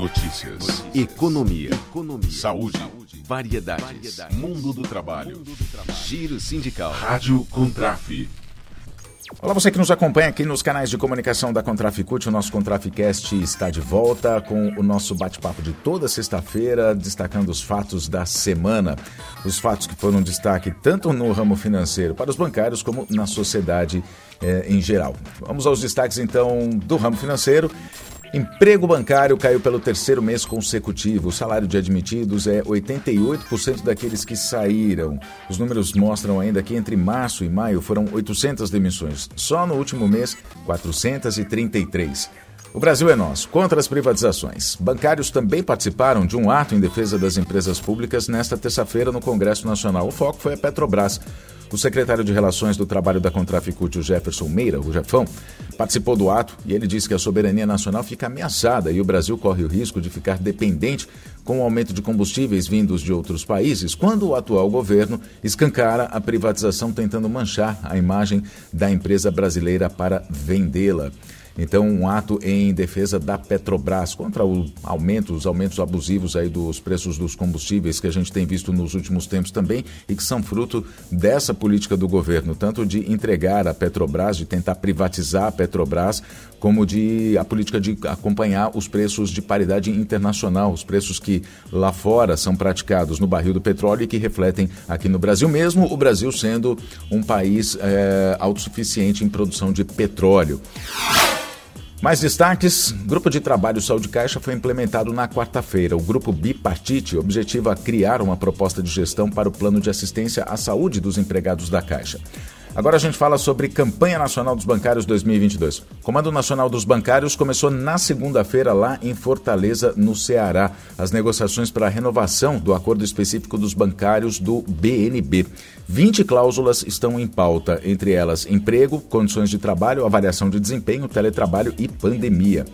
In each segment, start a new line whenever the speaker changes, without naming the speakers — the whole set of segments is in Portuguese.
Notícias. Notícias. Economia. Economia. Saúde. Saúde. Variedades. Variedades. Mundo do trabalho. Mundo do trabalho. Giro sindical. Rádio Contraf.
Olá, você que nos acompanha aqui nos canais de comunicação da Contraficute. O nosso Contraficast está de volta com o nosso bate-papo de toda sexta-feira, destacando os fatos da semana. Os fatos que foram destaque tanto no ramo financeiro para os bancários como na sociedade eh, em geral. Vamos aos destaques então do ramo financeiro. Emprego bancário caiu pelo terceiro mês consecutivo. O salário de admitidos é 88% daqueles que saíram. Os números mostram ainda que entre março e maio foram 800 demissões. Só no último mês, 433. O Brasil é nosso, contra as privatizações. Bancários também participaram de um ato em defesa das empresas públicas nesta terça-feira no Congresso Nacional. O foco foi a Petrobras. O secretário de Relações do Trabalho da Contraficute, o Jefferson Meira, o Jefão, participou do ato e ele disse que a soberania nacional fica ameaçada e o Brasil corre o risco de ficar dependente com o aumento de combustíveis vindos de outros países, quando o atual governo escancara a privatização tentando manchar a imagem da empresa brasileira para vendê-la. Então, um ato em defesa da Petrobras contra o aumento, os aumentos abusivos aí dos preços dos combustíveis que a gente tem visto nos últimos tempos também e que são fruto dessa política do governo, tanto de entregar a Petrobras, de tentar privatizar a Petrobras, como de a política de acompanhar os preços de paridade internacional, os preços que lá fora são praticados no barril do petróleo e que refletem aqui no Brasil, mesmo o Brasil sendo um país é, autossuficiente em produção de petróleo. Mais destaques: Grupo de Trabalho Saúde Caixa foi implementado na quarta-feira. O grupo bipartite objetiva criar uma proposta de gestão para o plano de assistência à saúde dos empregados da Caixa. Agora a gente fala sobre Campanha Nacional dos Bancários 2022. O Comando Nacional dos Bancários começou na segunda-feira lá em Fortaleza, no Ceará, as negociações para a renovação do acordo específico dos bancários do BNB. 20 cláusulas estão em pauta, entre elas emprego, condições de trabalho, avaliação de desempenho, teletrabalho e pandemia.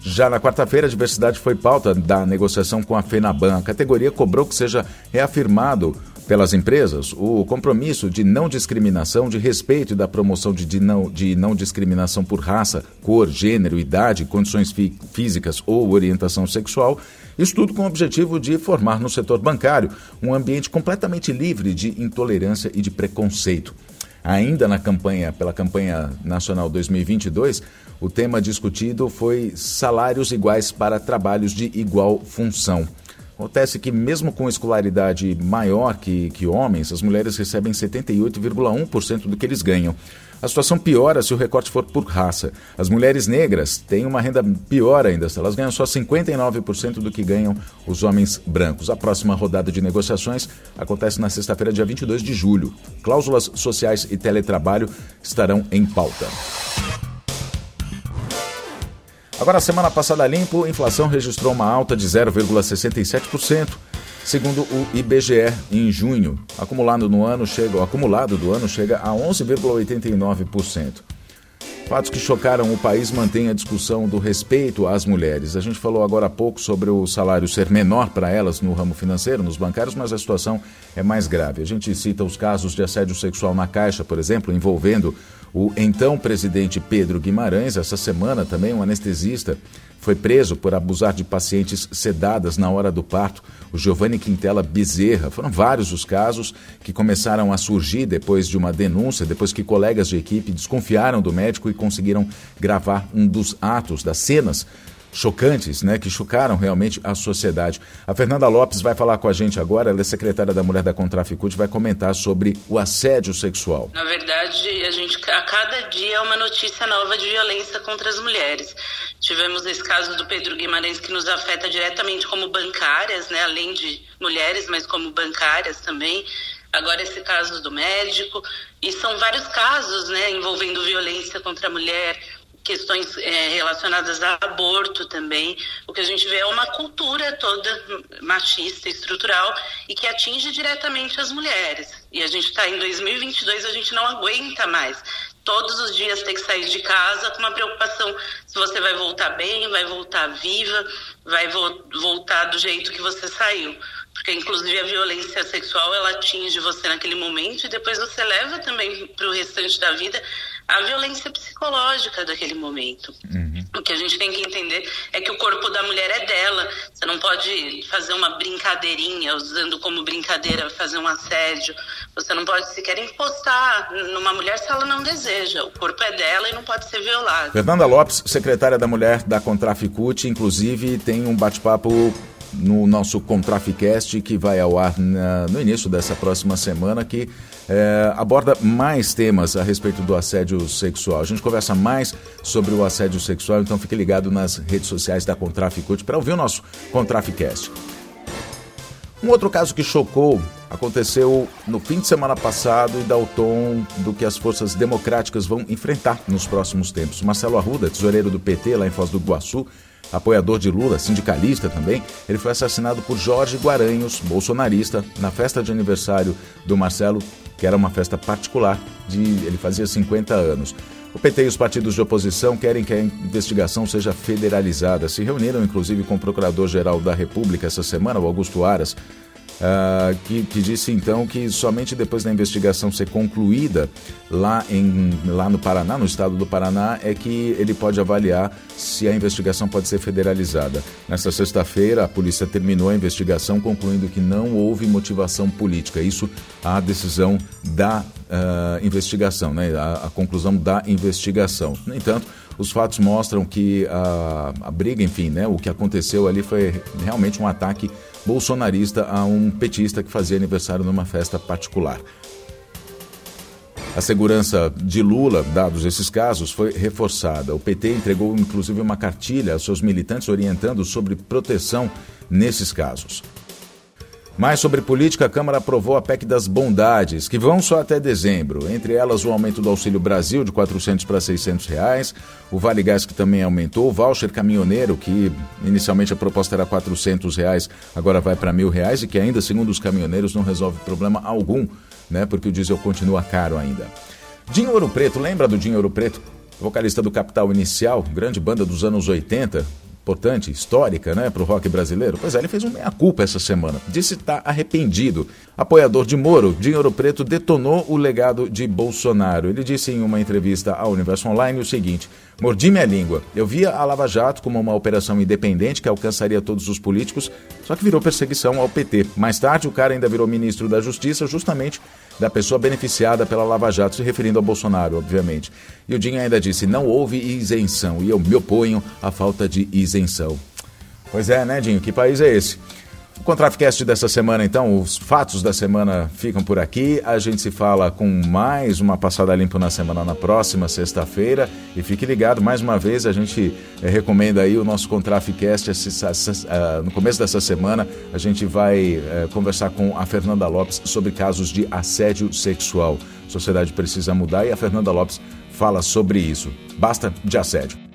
Já na quarta-feira, a diversidade foi pauta da negociação com a FENABAN. A categoria cobrou que seja reafirmado pelas empresas o compromisso de não discriminação, de respeito e da promoção de, de, não, de não discriminação por raça, cor, gênero, idade, condições fí físicas ou orientação sexual. Isso tudo com o objetivo de formar no setor bancário um ambiente completamente livre de intolerância e de preconceito. Ainda na campanha, pela campanha nacional 2022, o tema discutido foi salários iguais para trabalhos de igual função. Acontece que, mesmo com escolaridade maior que, que homens, as mulheres recebem 78,1% do que eles ganham. A situação piora se o recorte for por raça. As mulheres negras têm uma renda pior ainda, elas ganham só 59% do que ganham os homens brancos. A próxima rodada de negociações acontece na sexta-feira, dia 22 de julho. Cláusulas sociais e teletrabalho estarão em pauta. Agora, semana passada limpo, a inflação registrou uma alta de 0,67%, segundo o IBGE em junho. Acumulado no ano chega, o acumulado do ano chega a 11,89%. Fatos que chocaram o país mantêm a discussão do respeito às mulheres. A gente falou agora há pouco sobre o salário ser menor para elas no ramo financeiro, nos bancários, mas a situação é mais grave. A gente cita os casos de assédio sexual na Caixa, por exemplo, envolvendo o então presidente Pedro Guimarães, essa semana também, um anestesista, foi preso por abusar de pacientes sedadas na hora do parto, o Giovanni Quintela Bezerra. Foram vários os casos que começaram a surgir depois de uma denúncia, depois que colegas de equipe desconfiaram do médico e conseguiram gravar um dos atos, das cenas chocantes, né, que chocaram realmente a sociedade. A Fernanda Lopes vai falar com a gente agora, ela é secretária da Mulher da Contraficute, vai comentar sobre o assédio sexual.
Na verdade, a gente a cada dia é uma notícia nova de violência contra as mulheres. Tivemos esse caso do Pedro Guimarães que nos afeta diretamente como bancárias, né, além de mulheres, mas como bancárias também. Agora esse caso do médico e são vários casos, né, envolvendo violência contra a mulher, questões é, relacionadas a aborto também. O que a gente vê é uma cultura toda machista, estrutural e que atinge diretamente as mulheres. E a gente está em 2022, a gente não aguenta mais. Todos os dias ter que sair de casa com uma preocupação se você vai voltar bem, vai voltar viva, vai vo voltar do jeito que você saiu porque inclusive a violência sexual ela atinge você naquele momento e depois você leva também para o restante da vida a violência psicológica daquele momento. Uhum. O que a gente tem que entender é que o corpo da mulher é dela. Você não pode fazer uma brincadeirinha, usando como brincadeira fazer um assédio. Você não pode sequer impostar numa mulher se ela não deseja. O corpo é dela e não pode ser violado.
Fernanda Lopes, secretária da Mulher da Contraficute, inclusive tem um bate-papo no nosso Contraficast, que vai ao ar na, no início dessa próxima semana, que é, aborda mais temas a respeito do assédio sexual. A gente conversa mais sobre o assédio sexual, então fique ligado nas redes sociais da Contraficute para ouvir o nosso Contraficast. Um outro caso que chocou aconteceu no fim de semana passado e dá o tom do que as forças democráticas vão enfrentar nos próximos tempos. Marcelo Arruda, tesoureiro do PT lá em Foz do Iguaçu, apoiador de Lula, sindicalista também, ele foi assassinado por Jorge Guaranhos, bolsonarista, na festa de aniversário do Marcelo, que era uma festa particular, de ele fazia 50 anos. O PT e os partidos de oposição querem que a investigação seja federalizada. Se reuniram, inclusive, com o Procurador-Geral da República essa semana, o Augusto Aras, uh, que, que, disse então que somente depois da investigação ser concluída lá, em, lá no Paraná, no estado do Paraná, é que ele pode avaliar se a investigação pode ser federalizada. Nesta sexta-feira, a polícia terminou a investigação, concluindo que não houve motivação política. Isso a decisão da uh, investigação, né? A, a, conclusão da investigação. No entanto, os fatos mostram que a, a briga, enfim, né? o que aconteceu ali foi realmente um ataque bolsonarista a um petista que fazia aniversário numa festa particular. A segurança de Lula, dados esses casos, foi reforçada. O PT entregou inclusive uma cartilha aos seus militantes orientando sobre proteção nesses casos. Mais sobre política, a Câmara aprovou a PEC das bondades, que vão só até dezembro. Entre elas, o aumento do Auxílio Brasil de 400 para 600 reais, o Vale Gás que também aumentou, o voucher caminhoneiro, que inicialmente a proposta era 400 reais, agora vai para mil reais e que ainda, segundo os caminhoneiros, não resolve problema algum, né? Porque o diesel continua caro ainda. Dinho Ouro Preto, lembra do Dinho Ouro Preto? Vocalista do Capital Inicial, grande banda dos anos 80, importante, histórica, né, para o rock brasileiro? Pois é, ele fez um meia-culpa essa semana. Disse estar tá arrependido. Apoiador de Moro, Dinheiro Preto detonou o legado de Bolsonaro. Ele disse em uma entrevista ao Universo Online o seguinte: Mordi minha língua. Eu via a Lava Jato como uma operação independente que alcançaria todos os políticos, só que virou perseguição ao PT. Mais tarde, o cara ainda virou ministro da Justiça, justamente da pessoa beneficiada pela Lava Jato, se referindo ao Bolsonaro, obviamente. E o Dinho ainda disse: não houve isenção e eu me oponho à falta de isenção. Pois é, né, Dinho? Que país é esse? O Contraficast dessa semana, então, os fatos da semana ficam por aqui. A gente se fala com mais uma passada limpa na semana na próxima sexta-feira. E fique ligado, mais uma vez, a gente eh, recomenda aí o nosso Contraficast. Uh, no começo dessa semana, a gente vai uh, conversar com a Fernanda Lopes sobre casos de assédio sexual. A sociedade precisa mudar e a Fernanda Lopes fala sobre isso. Basta de assédio.